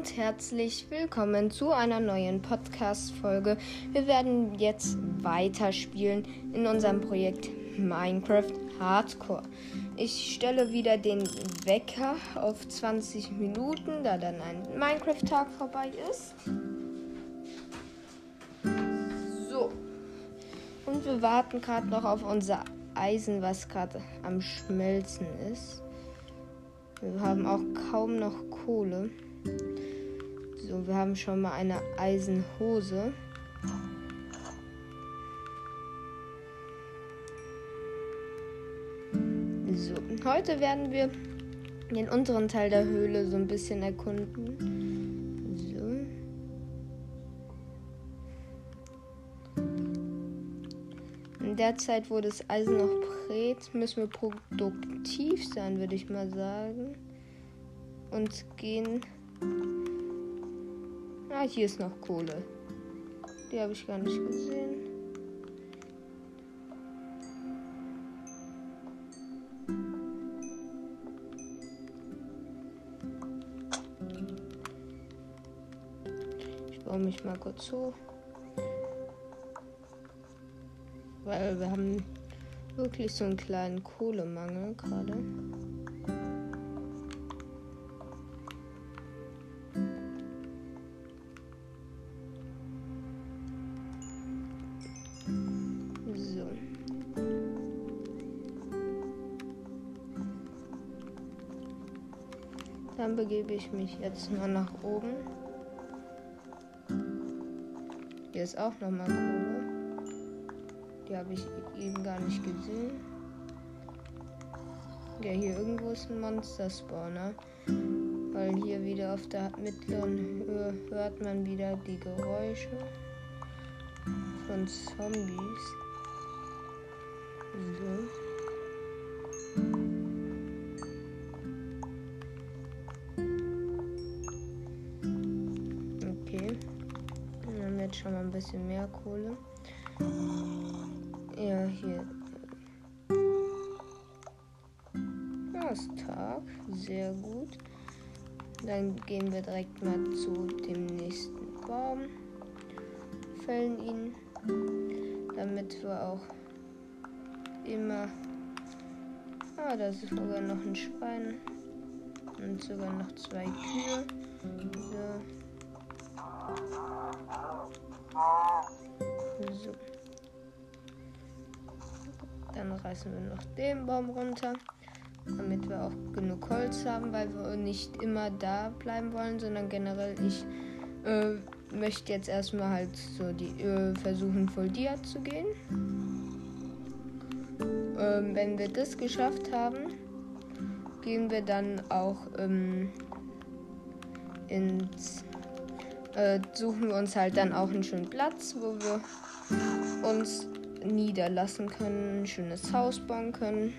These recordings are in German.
und herzlich willkommen zu einer neuen Podcast-Folge. Wir werden jetzt weiterspielen in unserem Projekt Minecraft Hardcore. Ich stelle wieder den Wecker auf 20 Minuten, da dann ein Minecraft-Tag vorbei ist. So. Und wir warten gerade noch auf unser Eisen, was gerade am Schmelzen ist. Wir haben auch kaum noch Kohle. So, wir haben schon mal eine Eisenhose. So, heute werden wir den unteren Teil der Höhle so ein bisschen erkunden. So. In der Zeit, wo das Eisen noch brät, müssen wir produktiv sein, würde ich mal sagen. Und gehen. Ah, hier ist noch Kohle. Die habe ich gar nicht gesehen. Ich baue mich mal kurz hoch. Weil wir haben wirklich so einen kleinen Kohlemangel gerade. Begebe ich mich jetzt mal nach oben. Hier ist auch noch mal Kohle. Die habe ich eben gar nicht gesehen. Ja, hier irgendwo ist ein Monster-Spawner. Weil hier wieder auf der mittleren Höhe hört man wieder die Geräusche von Zombies. So. Bisschen mehr Kohle. Ja, hier. Tag. Sehr gut. Dann gehen wir direkt mal zu dem nächsten Baum. Fällen ihn. Damit wir auch immer. Ah, da ist sogar noch ein Schwein. Und sogar noch zwei Kühe. So. So. Dann reißen wir noch den Baum runter, damit wir auch genug Holz haben, weil wir nicht immer da bleiben wollen, sondern generell ich äh, möchte jetzt erstmal halt so die äh, versuchen voll Dia zu gehen. Ähm, wenn wir das geschafft haben, gehen wir dann auch ähm, ins äh, suchen wir uns halt dann auch einen schönen Platz, wo wir uns niederlassen können, ein schönes Haus bauen können.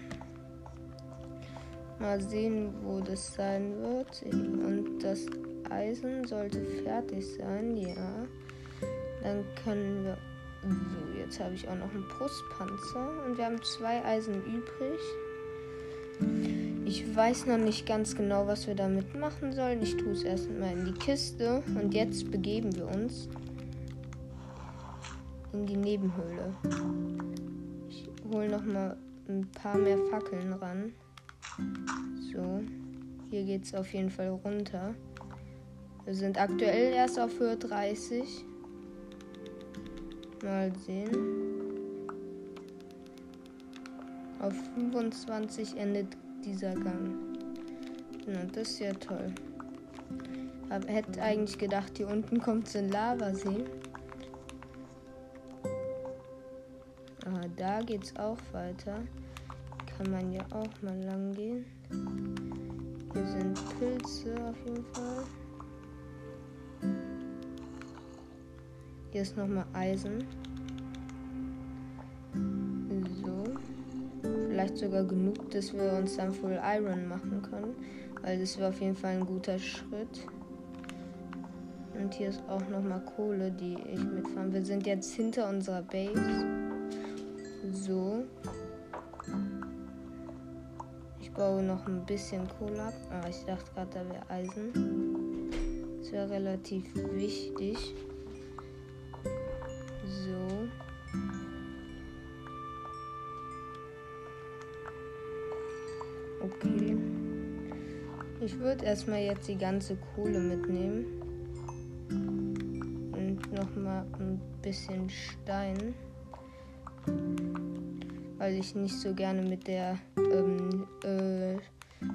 Mal sehen, wo das sein wird. Und das Eisen sollte fertig sein, ja. Dann können wir. So, jetzt habe ich auch noch einen Brustpanzer. Und wir haben zwei Eisen übrig. Ich weiß noch nicht ganz genau, was wir damit machen sollen. Ich tue es erstmal in die Kiste. Und jetzt begeben wir uns in die Nebenhöhle. Ich hole noch mal ein paar mehr Fackeln ran. So, hier geht es auf jeden Fall runter. Wir sind aktuell erst auf Höhe 30. Mal sehen. Auf 25 endet dieser Gang. Na, das ist ja toll. Aber hätte eigentlich gedacht, hier unten kommt so ein Lavasee. Ah, da geht's auch weiter. Kann man ja auch mal lang gehen. Hier sind Pilze auf jeden Fall. Hier ist nochmal Eisen. Vielleicht sogar genug, dass wir uns dann Full Iron machen können. Weil das wäre auf jeden Fall ein guter Schritt. Und hier ist auch nochmal Kohle, die ich mitfahren. Wir sind jetzt hinter unserer Base. So. Ich baue noch ein bisschen Kohle ab. Ah, ich dachte gerade, da wäre Eisen. Das wäre relativ wichtig. So. Ich würde erstmal jetzt die ganze Kohle mitnehmen. Und nochmal ein bisschen Stein. Weil ich nicht so gerne mit der ähm, äh,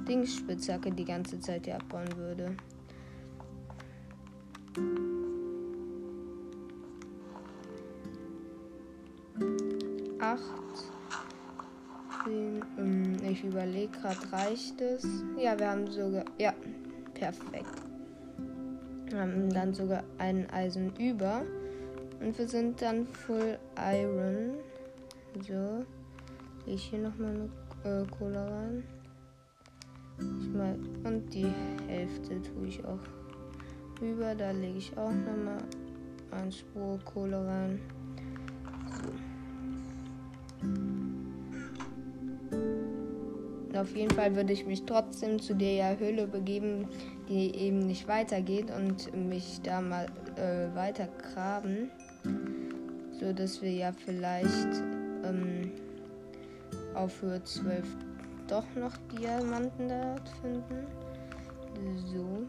Dingsspitzhacke die ganze Zeit hier abbauen würde. Acht. Ich überlege gerade, reicht es? Ja, wir haben sogar. Ja, perfekt. Wir haben dann sogar ein Eisen über. Und wir sind dann Full Iron. So. Ich hier nochmal eine äh, Kohle rein. Ich mal, und die Hälfte tue ich auch rüber. Da lege ich auch nochmal ein Spur Kohle rein. So. Auf jeden Fall würde ich mich trotzdem zu der Höhle begeben, die eben nicht weitergeht und mich da mal äh, weiter graben, so dass wir ja vielleicht ähm, auf Höhe 12 doch noch Diamanten dort finden. So.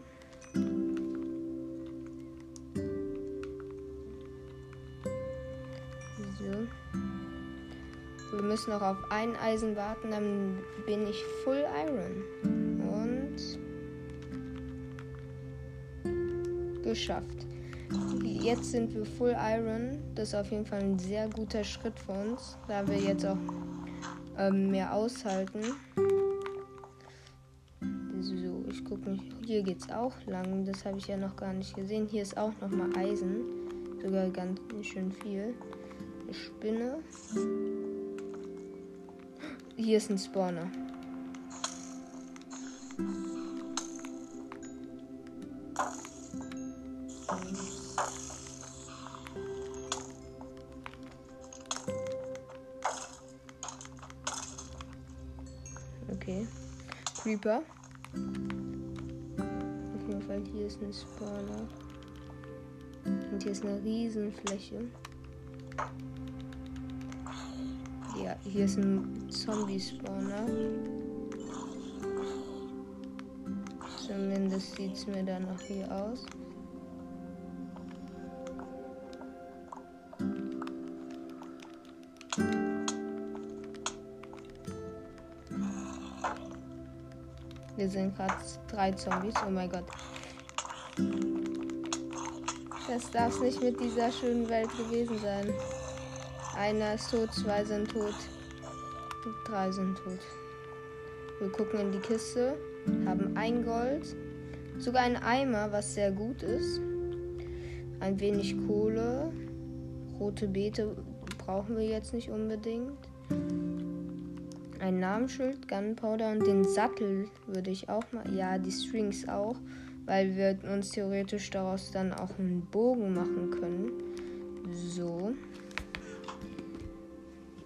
So. Wir müssen noch auf ein Eisen warten, dann bin ich Full Iron. Und geschafft. Jetzt sind wir Full Iron. Das ist auf jeden Fall ein sehr guter Schritt für uns, da wir jetzt auch ähm, mehr aushalten. So, ich gucke mich. Hier geht's auch lang. Das habe ich ja noch gar nicht gesehen. Hier ist auch noch mal Eisen. Sogar ganz schön viel. Eine Spinne. Hier ist ein Spawner. Okay. Creeper. Auf jeden Fall hier ist ein Spawner. Und hier ist eine Riesenfläche. Hier ist ein Zombie-Spawner. Zumindest sieht es mir dann noch hier aus. Wir sind gerade drei Zombies. Oh mein Gott. Das darf nicht mit dieser schönen Welt gewesen sein. Einer ist tot, zwei sind tot, drei sind tot. Wir gucken in die Kiste, haben ein Gold, sogar ein Eimer, was sehr gut ist. Ein wenig Kohle, rote Beete brauchen wir jetzt nicht unbedingt ein Namensschild, Gunpowder und den Sattel würde ich auch mal. Ja, die Strings auch, weil wir uns theoretisch daraus dann auch einen Bogen machen können. So.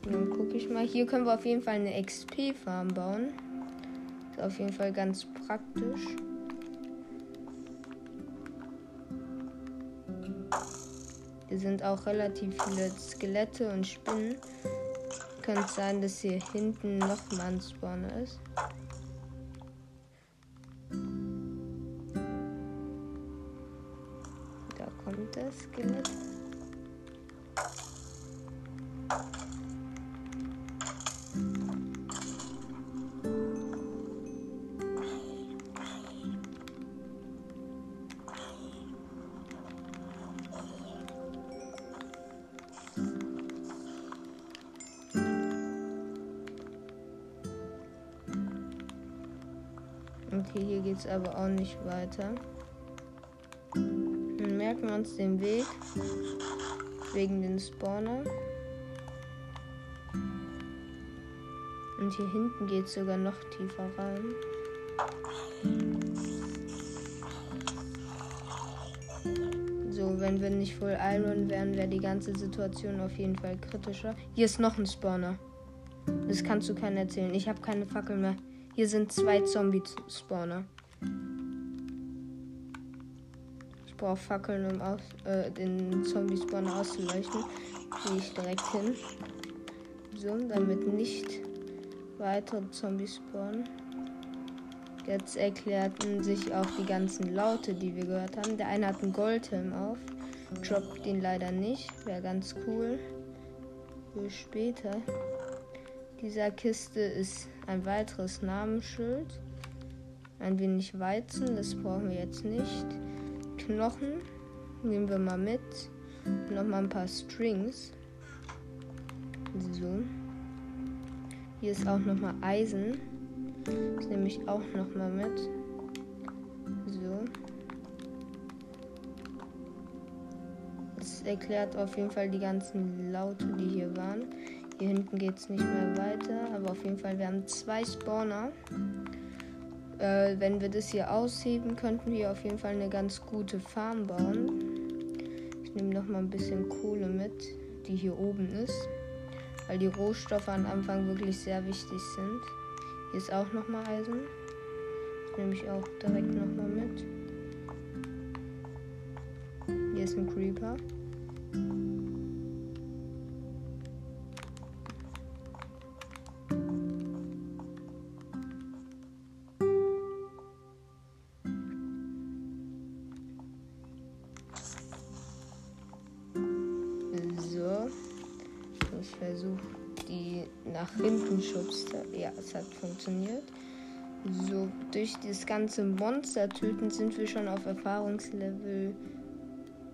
Dann gucke ich mal. Hier können wir auf jeden Fall eine XP-Farm bauen. Ist auf jeden Fall ganz praktisch. Hier sind auch relativ viele Skelette und Spinnen. Könnte sein, dass hier hinten noch ein Spawner ist. Okay, hier geht es aber auch nicht weiter. Dann merken wir uns den Weg. Wegen den Spawner. Und hier hinten geht es sogar noch tiefer rein. So, wenn wir nicht voll Iron wären, wäre die ganze Situation auf jeden Fall kritischer. Hier ist noch ein Spawner. Das kannst du keinen erzählen. Ich habe keine Fackel mehr. Hier sind zwei Zombie-Spawner. brauche Fackeln, um aus, äh, den Zombie-Spawn auszuleuchten. Gehe ich direkt hin. So, damit nicht weitere Zombies spawnen. Jetzt erklärten sich auch die ganzen Laute, die wir gehört haben. Der eine hat einen Goldhelm auf. Droppt den leider nicht. Wäre ganz cool. Für später. Dieser Kiste ist ein weiteres Namensschild. Ein wenig Weizen, das brauchen wir jetzt nicht. Knochen nehmen wir mal mit. Nochmal ein paar Strings. So. Hier ist auch nochmal Eisen. Das nehme ich auch nochmal mit. So. Das erklärt auf jeden Fall die ganzen Laute, die hier waren. Hier hinten geht es nicht mehr weiter. Aber auf jeden Fall, wir haben zwei Spawner. Äh, wenn wir das hier ausheben, könnten wir auf jeden Fall eine ganz gute Farm bauen. Ich nehme noch mal ein bisschen Kohle mit, die hier oben ist weil die Rohstoffe am Anfang wirklich sehr wichtig sind. Hier ist auch nochmal Eisen. Das nehme ich auch direkt nochmal mit. Hier ist ein Creeper. Schubste. Ja, es hat funktioniert. So, durch das ganze Monster töten sind wir schon auf Erfahrungslevel.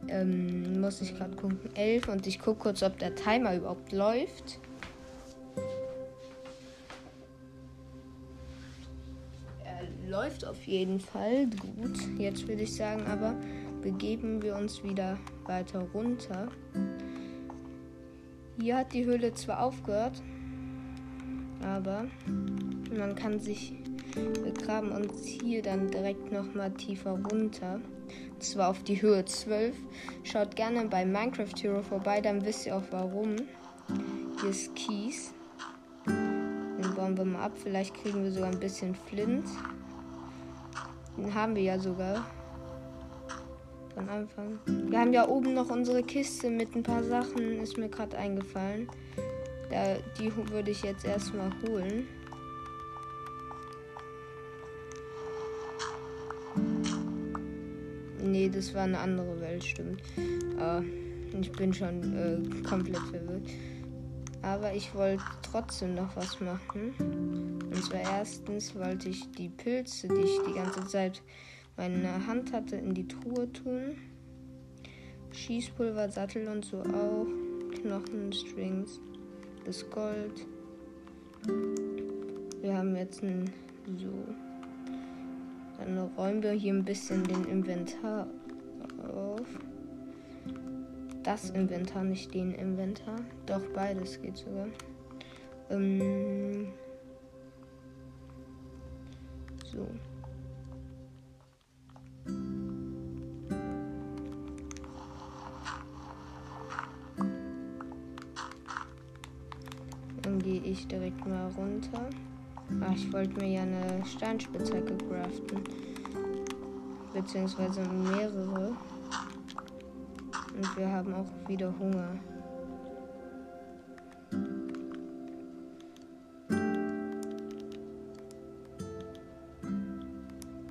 Ähm, muss ich gerade gucken. 11 und ich gucke kurz, ob der Timer überhaupt läuft. Er läuft auf jeden Fall gut. Jetzt würde ich sagen, aber begeben wir uns wieder weiter runter. Hier hat die Höhle zwar aufgehört, aber man kann sich begraben und hier dann direkt noch mal tiefer runter. Und zwar auf die Höhe 12. Schaut gerne bei Minecraft Hero vorbei, dann wisst ihr auch warum. Hier ist Kies. Den bauen wir mal ab. Vielleicht kriegen wir sogar ein bisschen Flint. Den haben wir ja sogar. Von Anfang. Wir haben ja oben noch unsere Kiste mit ein paar Sachen, ist mir gerade eingefallen. Da, die würde ich jetzt erstmal holen. Nee, das war eine andere Welt, stimmt. Äh, ich bin schon äh, komplett verwirrt. Aber ich wollte trotzdem noch was machen. Und zwar erstens wollte ich die Pilze, die ich die ganze Zeit meine Hand hatte, in die Truhe tun. Schießpulver, Sattel und so auch. Knochen, Strings das Gold. Wir haben jetzt ein so. Dann räumen wir hier ein bisschen den Inventar auf. Das Inventar, nicht den Inventar. Doch beides geht sogar. Ähm so. Direkt mal runter. Ach, ich wollte mir ja eine Steinspitzhacke craften. Beziehungsweise mehrere. Und wir haben auch wieder Hunger.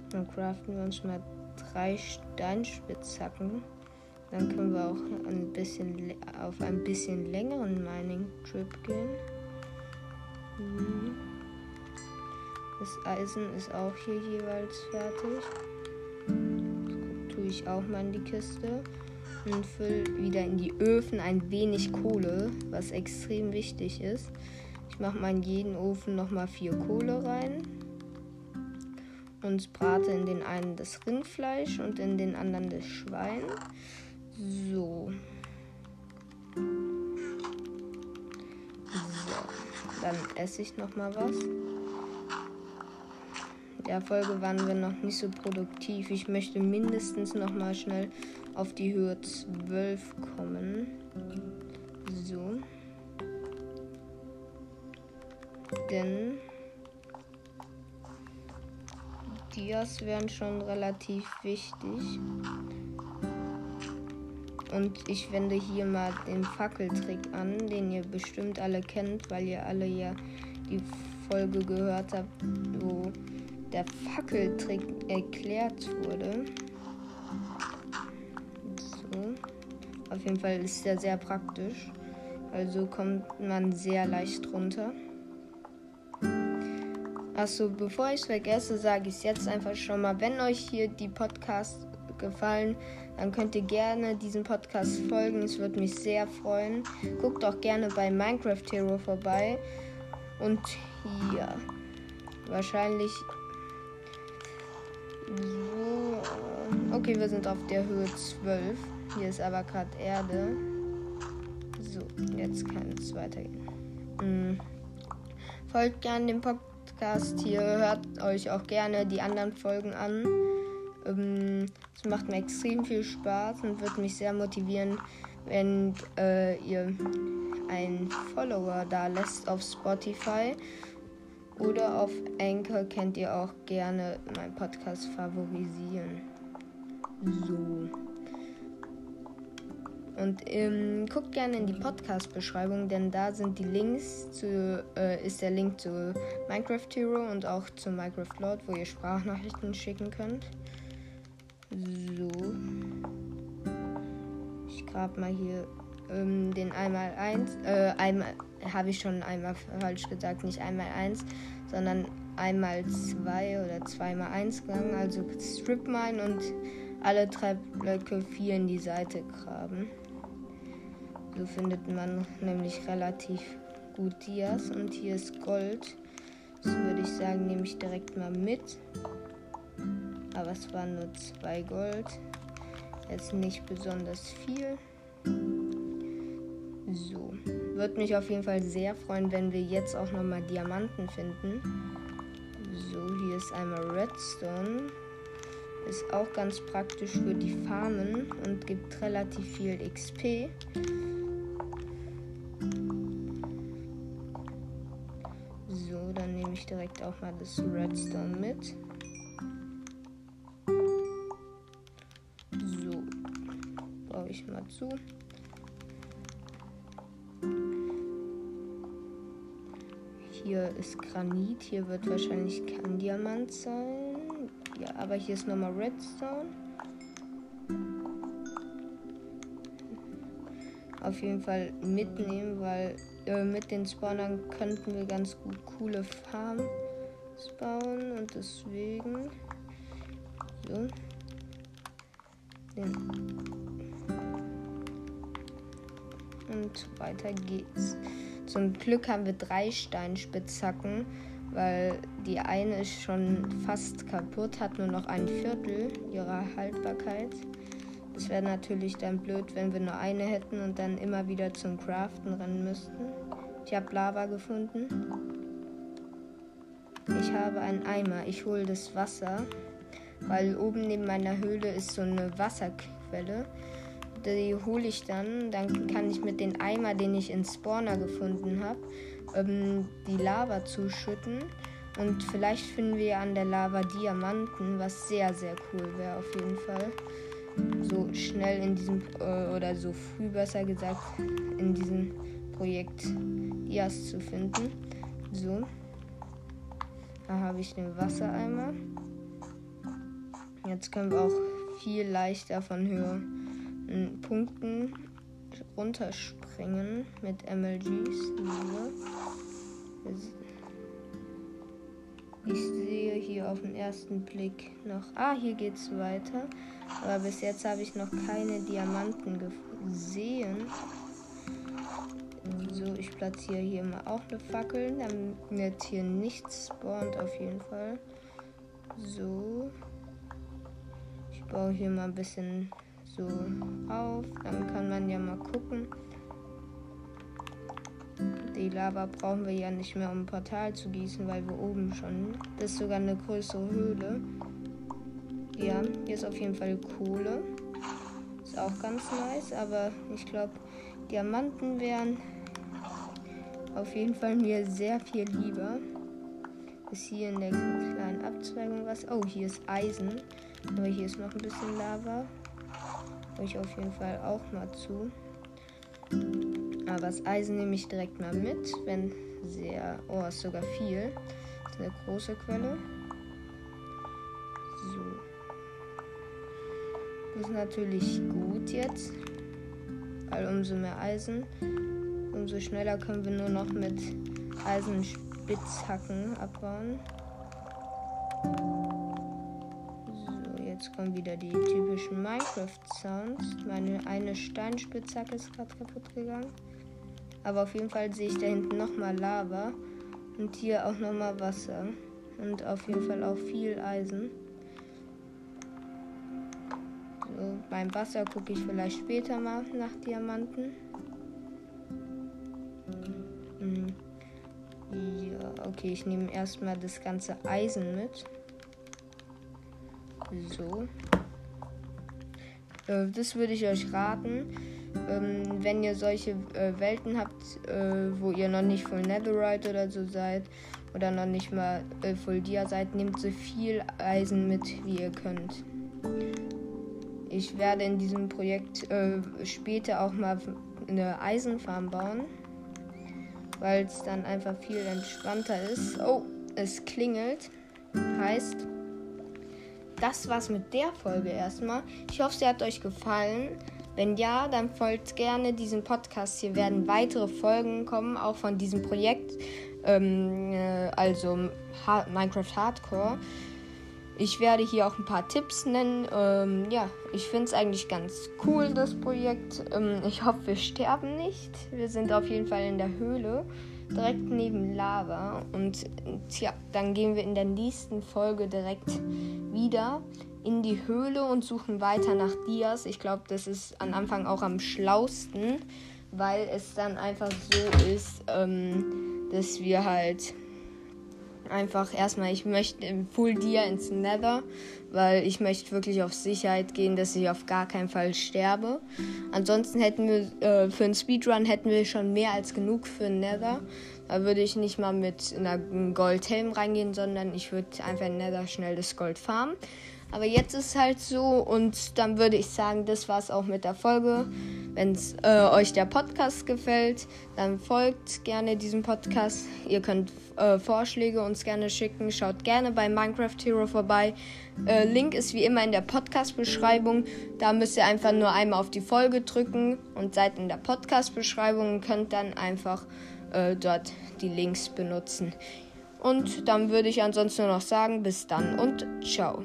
Dann craften wir uns mal drei Steinspitzhacken. Dann können wir auch ein bisschen auf ein bisschen längeren Mining-Trip gehen. Mhm. Das Eisen ist auch hier jeweils fertig. Das tue ich auch mal in die Kiste. Und fülle wieder in die Öfen ein wenig Kohle, was extrem wichtig ist. Ich mache mal in jeden Ofen nochmal vier Kohle rein. Und brate in den einen das Rindfleisch und in den anderen das Schwein. So. Dann esse ich noch mal was. In der Folge waren wir noch nicht so produktiv. Ich möchte mindestens noch mal schnell auf die Höhe 12 kommen. So. Denn Dias wären schon relativ wichtig. Und ich wende hier mal den Fackeltrick an, den ihr bestimmt alle kennt, weil ihr alle ja die Folge gehört habt, wo der Fackeltrick erklärt wurde. So. Auf jeden Fall ist der sehr praktisch. Also kommt man sehr leicht runter. Achso, bevor ich es vergesse, sage ich es jetzt einfach schon mal. Wenn euch hier die Podcasts gefallen, dann könnt ihr gerne diesem Podcast folgen. Es würde mich sehr freuen. Guckt auch gerne bei Minecraft Hero vorbei. Und hier wahrscheinlich so. Okay, wir sind auf der Höhe 12. Hier ist aber gerade Erde. So, jetzt kann es weitergehen. Mhm. Folgt gerne dem Podcast Podcast hier. Hört euch auch gerne die anderen Folgen an. Ähm, es macht mir extrem viel Spaß und wird mich sehr motivieren, wenn äh, ihr einen Follower da lässt auf Spotify. Oder auf Anchor könnt ihr auch gerne meinen Podcast favorisieren. So. Und ähm, guckt gerne in die Podcast-Beschreibung, denn da sind die Links zu, äh, ist der Link zu Minecraft Hero und auch zu Minecraft Lord, wo ihr Sprachnachrichten schicken könnt. So. Ich grab mal hier ähm, den einmal eins. Äh, einmal habe ich schon einmal falsch gesagt, nicht einmal eins, sondern einmal zwei oder zweimal eins gegangen. Also Strip Mine und alle drei Blöcke vier in die Seite graben. So findet man nämlich relativ gut Dias. Und hier ist Gold. Das würde ich sagen, nehme ich direkt mal mit. Aber es waren nur zwei Gold. Jetzt nicht besonders viel. So. Würde mich auf jeden Fall sehr freuen, wenn wir jetzt auch nochmal Diamanten finden. So, hier ist einmal Redstone. Ist auch ganz praktisch für die Farmen und gibt relativ viel XP. ich direkt auch mal das Redstone mit. Zu. Hier ist Granit, hier wird wahrscheinlich kein Diamant sein. Ja, aber hier ist nochmal Redstone. Auf jeden Fall mitnehmen, weil äh, mit den Spawnern könnten wir ganz gut coole Farmen bauen und deswegen so. Und weiter geht's. Zum Glück haben wir drei Steinspitzhacken, weil die eine ist schon fast kaputt, hat nur noch ein Viertel ihrer Haltbarkeit. Es wäre natürlich dann blöd, wenn wir nur eine hätten und dann immer wieder zum Craften rennen müssten. Ich habe Lava gefunden. Ich habe einen Eimer. Ich hole das Wasser, weil oben neben meiner Höhle ist so eine Wasserquelle. Die hole ich dann. Dann kann ich mit dem Eimer, den ich in Spawner gefunden habe, ähm, die Lava zuschütten. Und vielleicht finden wir an der Lava Diamanten, was sehr, sehr cool wäre auf jeden Fall so schnell in diesem, äh, oder so früh besser gesagt, in diesem Projekt Dias zu finden. So. Da habe ich den Wassereimer. Jetzt können wir auch viel leichter von höheren Punkten runterspringen mit MLGs. Ich sehe hier auf den ersten Blick noch. Ah, hier geht's weiter. Aber bis jetzt habe ich noch keine Diamanten gesehen. So, ich platziere hier mal auch eine Fackel, damit hier nichts spawnt auf jeden Fall. So. Ich baue hier mal ein bisschen so auf. Dann kann man ja mal gucken. Die Lava brauchen wir ja nicht mehr, um ein Portal zu gießen, weil wir oben schon. Das ist sogar eine größere Höhle. Ja, hier ist auf jeden Fall Kohle. Ist auch ganz nice, aber ich glaube, Diamanten wären auf jeden Fall mir sehr viel lieber. Ist hier in der kleinen Abzweigung was? Oh, hier ist Eisen. Aber hier ist noch ein bisschen Lava. Euch auf jeden Fall auch mal zu. Aber das Eisen nehme ich direkt mal mit, wenn sehr. Oh, ist sogar viel. Das ist eine große Quelle. So. Ist natürlich gut jetzt. Weil umso mehr Eisen, umso schneller können wir nur noch mit Eisenspitzhacken abbauen. Jetzt kommen wieder die typischen Minecraft-Sounds. Meine eine Steinspitzhacke ist gerade kaputt gegangen. Aber auf jeden Fall sehe ich da hinten nochmal Lava. Und hier auch nochmal Wasser. Und auf jeden Fall auch viel Eisen. So, beim Wasser gucke ich vielleicht später mal nach Diamanten. Hm. Ja, okay, ich nehme erstmal das ganze Eisen mit. So. Äh, das würde ich euch raten. Ähm, wenn ihr solche äh, Welten habt, äh, wo ihr noch nicht voll Netherite oder so seid oder noch nicht mal äh, voll Dia seid, nehmt so viel Eisen mit, wie ihr könnt. Ich werde in diesem Projekt äh, später auch mal eine Eisenfarm bauen, weil es dann einfach viel entspannter ist. Oh, es klingelt. Heißt, das war's mit der Folge erstmal. Ich hoffe, sie hat euch gefallen. Wenn ja, dann folgt gerne diesem Podcast. Hier werden weitere Folgen kommen, auch von diesem Projekt, ähm, äh, also ha Minecraft Hardcore. Ich werde hier auch ein paar Tipps nennen. Ähm, ja, ich finde es eigentlich ganz cool, das Projekt. Ähm, ich hoffe, wir sterben nicht. Wir sind auf jeden Fall in der Höhle, direkt neben Lava. Und tja, dann gehen wir in der nächsten Folge direkt wieder in die Höhle und suchen weiter nach Dias. Ich glaube, das ist am Anfang auch am schlausten, weil es dann einfach so ist, ähm, dass wir halt einfach erstmal, ich möchte im Full Dia ins Nether, weil ich möchte wirklich auf Sicherheit gehen, dass ich auf gar keinen Fall sterbe. Ansonsten hätten wir äh, für einen Speedrun hätten wir schon mehr als genug für Nether. Da würde ich nicht mal mit einer Goldhelm reingehen, sondern ich würde einfach in Nether schnell das Gold farmen. Aber jetzt ist es halt so und dann würde ich sagen, das war es auch mit der Folge. Wenn äh, euch der Podcast gefällt, dann folgt gerne diesem Podcast. Ihr könnt äh, Vorschläge uns gerne schicken. Schaut gerne bei Minecraft Hero vorbei. Äh, Link ist wie immer in der Podcast-Beschreibung. Da müsst ihr einfach nur einmal auf die Folge drücken und seid in der Podcast-Beschreibung und könnt dann einfach äh, dort die Links benutzen. Und dann würde ich ansonsten nur noch sagen, bis dann und ciao.